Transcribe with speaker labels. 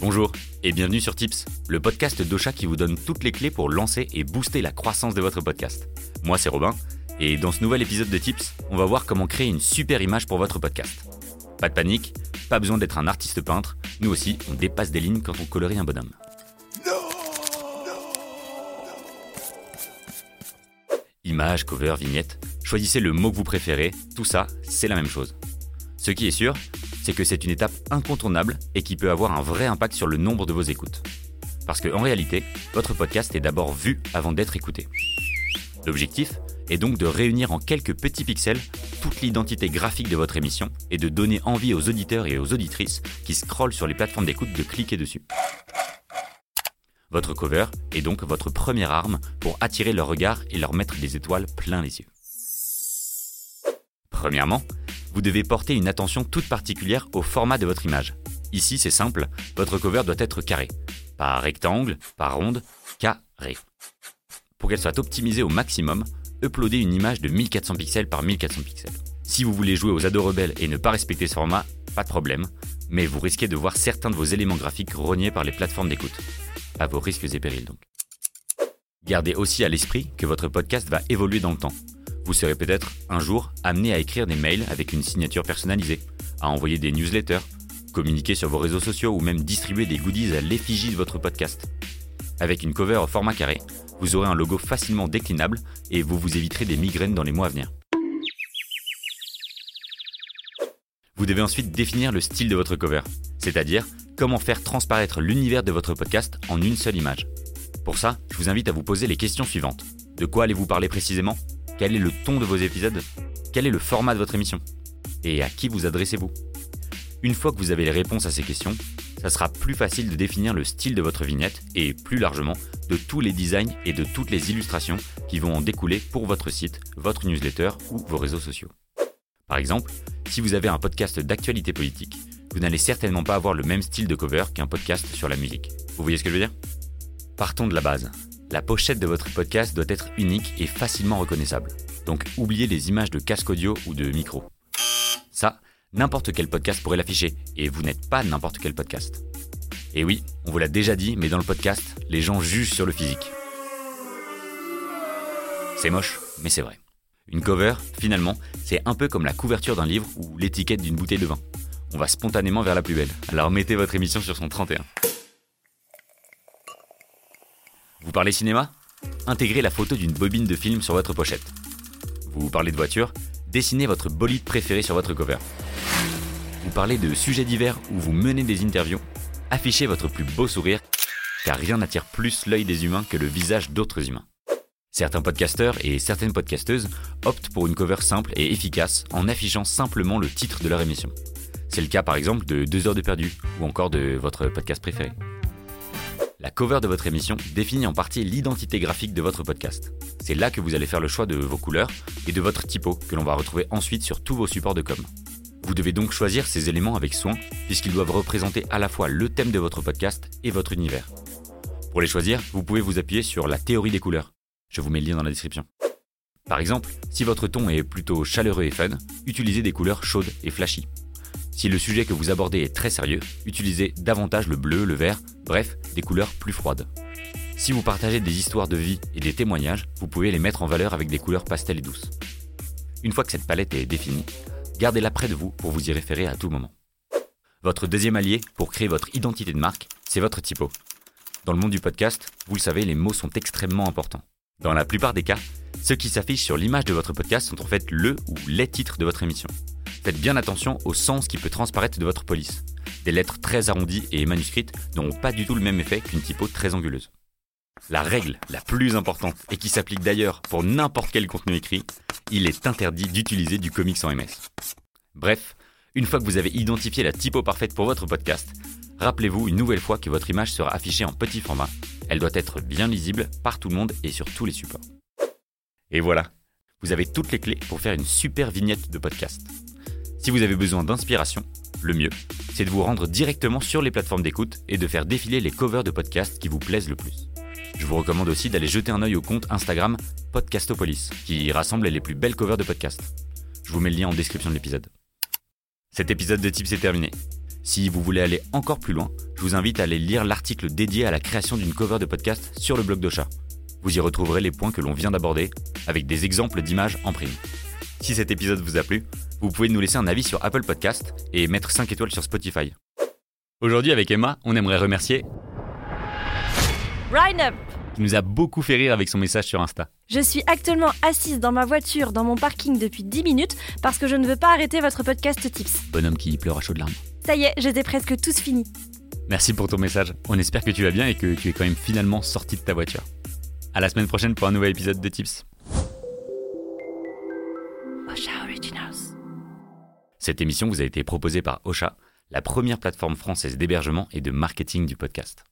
Speaker 1: Bonjour et bienvenue sur Tips, le podcast d'Ocha qui vous donne toutes les clés pour lancer et booster la croissance de votre podcast. Moi c'est Robin et dans ce nouvel épisode de Tips, on va voir comment créer une super image pour votre podcast. Pas de panique, pas besoin d'être un artiste peintre, nous aussi on dépasse des lignes quand on colorie un bonhomme. Image, cover, vignette, choisissez le mot que vous préférez, tout ça, c'est la même chose. Ce qui est sûr, c'est que c'est une étape incontournable et qui peut avoir un vrai impact sur le nombre de vos écoutes. Parce qu'en réalité, votre podcast est d'abord vu avant d'être écouté. L'objectif est donc de réunir en quelques petits pixels toute l'identité graphique de votre émission et de donner envie aux auditeurs et aux auditrices qui scrollent sur les plateformes d'écoute de cliquer dessus. Votre cover est donc votre première arme pour attirer leur regard et leur mettre des étoiles plein les yeux. Premièrement, vous devez porter une attention toute particulière au format de votre image. Ici, c'est simple, votre cover doit être carré. Pas rectangle, pas ronde, carré. Pour qu'elle soit optimisée au maximum, uploadez une image de 1400 pixels par 1400 pixels. Si vous voulez jouer aux ados rebelles et ne pas respecter ce format, pas de problème, mais vous risquez de voir certains de vos éléments graphiques rognés par les plateformes d'écoute à vos risques et périls donc. Gardez aussi à l'esprit que votre podcast va évoluer dans le temps. Vous serez peut-être un jour amené à écrire des mails avec une signature personnalisée, à envoyer des newsletters, communiquer sur vos réseaux sociaux ou même distribuer des goodies à l'effigie de votre podcast. Avec une cover au format carré, vous aurez un logo facilement déclinable et vous vous éviterez des migraines dans les mois à venir. Vous devez ensuite définir le style de votre cover, c'est-à-dire comment faire transparaître l'univers de votre podcast en une seule image. Pour ça, je vous invite à vous poser les questions suivantes. De quoi allez-vous parler précisément? Quel est le ton de vos épisodes? Quel est le format de votre émission? Et à qui vous adressez-vous? Une fois que vous avez les réponses à ces questions, ça sera plus facile de définir le style de votre vignette et, plus largement, de tous les designs et de toutes les illustrations qui vont en découler pour votre site, votre newsletter ou vos réseaux sociaux. Par exemple, si vous avez un podcast d'actualité politique, vous n'allez certainement pas avoir le même style de cover qu'un podcast sur la musique. Vous voyez ce que je veux dire? Partons de la base. La pochette de votre podcast doit être unique et facilement reconnaissable. Donc oubliez les images de casque audio ou de micro. Ça, n'importe quel podcast pourrait l'afficher, et vous n'êtes pas n'importe quel podcast. Et oui, on vous l'a déjà dit, mais dans le podcast, les gens jugent sur le physique. C'est moche, mais c'est vrai. Une cover, finalement, c'est un peu comme la couverture d'un livre ou l'étiquette d'une bouteille de vin. On va spontanément vers la plus belle. Alors mettez votre émission sur son 31. Vous parlez cinéma? Intégrez la photo d'une bobine de film sur votre pochette. Vous parlez de voiture? Dessinez votre bolide préféré sur votre cover. Vous parlez de sujets divers ou vous menez des interviews? Affichez votre plus beau sourire, car rien n'attire plus l'œil des humains que le visage d'autres humains. Certains podcasteurs et certaines podcasteuses optent pour une cover simple et efficace en affichant simplement le titre de leur émission. C'est le cas par exemple de 2 heures de perdu ou encore de votre podcast préféré. La cover de votre émission définit en partie l'identité graphique de votre podcast. C'est là que vous allez faire le choix de vos couleurs et de votre typo que l'on va retrouver ensuite sur tous vos supports de com. Vous devez donc choisir ces éléments avec soin puisqu'ils doivent représenter à la fois le thème de votre podcast et votre univers. Pour les choisir, vous pouvez vous appuyer sur la théorie des couleurs. Je vous mets le lien dans la description. Par exemple, si votre ton est plutôt chaleureux et fun, utilisez des couleurs chaudes et flashy. Si le sujet que vous abordez est très sérieux, utilisez davantage le bleu, le vert, bref, des couleurs plus froides. Si vous partagez des histoires de vie et des témoignages, vous pouvez les mettre en valeur avec des couleurs pastel et douces. Une fois que cette palette est définie, gardez-la près de vous pour vous y référer à tout moment. Votre deuxième allié pour créer votre identité de marque, c'est votre typo. Dans le monde du podcast, vous le savez, les mots sont extrêmement importants. Dans la plupart des cas, ceux qui s'affichent sur l'image de votre podcast sont en fait le ou les titres de votre émission. Faites bien attention au sens qui peut transparaître de votre police. Des lettres très arrondies et manuscrites n'ont pas du tout le même effet qu'une typo très anguleuse. La règle la plus importante, et qui s'applique d'ailleurs pour n'importe quel contenu écrit, il est interdit d'utiliser du comics en MS. Bref, une fois que vous avez identifié la typo parfaite pour votre podcast, rappelez-vous une nouvelle fois que votre image sera affichée en petit format elle doit être bien lisible par tout le monde et sur tous les supports. Et voilà, vous avez toutes les clés pour faire une super vignette de podcast. Si vous avez besoin d'inspiration, le mieux, c'est de vous rendre directement sur les plateformes d'écoute et de faire défiler les covers de podcasts qui vous plaisent le plus. Je vous recommande aussi d'aller jeter un œil au compte Instagram Podcastopolis, qui rassemble les plus belles covers de podcasts. Je vous mets le lien en description de l'épisode. Cet épisode de Tips est terminé. Si vous voulez aller encore plus loin, je vous invite à aller lire l'article dédié à la création d'une cover de podcast sur le blog d'Ocha. Vous y retrouverez les points que l'on vient d'aborder, avec des exemples d'images en prime. Si cet épisode vous a plu, vous pouvez nous laisser un avis sur Apple Podcast et mettre 5 étoiles sur Spotify. Aujourd'hui avec Emma, on aimerait remercier
Speaker 2: Up
Speaker 1: qui nous a beaucoup fait rire avec son message sur Insta.
Speaker 2: Je suis actuellement assise dans ma voiture dans mon parking depuis 10 minutes parce que je ne veux pas arrêter votre podcast Tips.
Speaker 1: Bonhomme qui pleure à chaudes larmes.
Speaker 2: Ça y est, ai presque tous finis.
Speaker 1: Merci pour ton message. On espère que tu vas bien et que tu es quand même finalement sorti de ta voiture. À la semaine prochaine pour un nouvel épisode de Tips.
Speaker 2: Osha Originals.
Speaker 1: Cette émission vous a été proposée par Ocha, la première plateforme française d'hébergement et de marketing du podcast.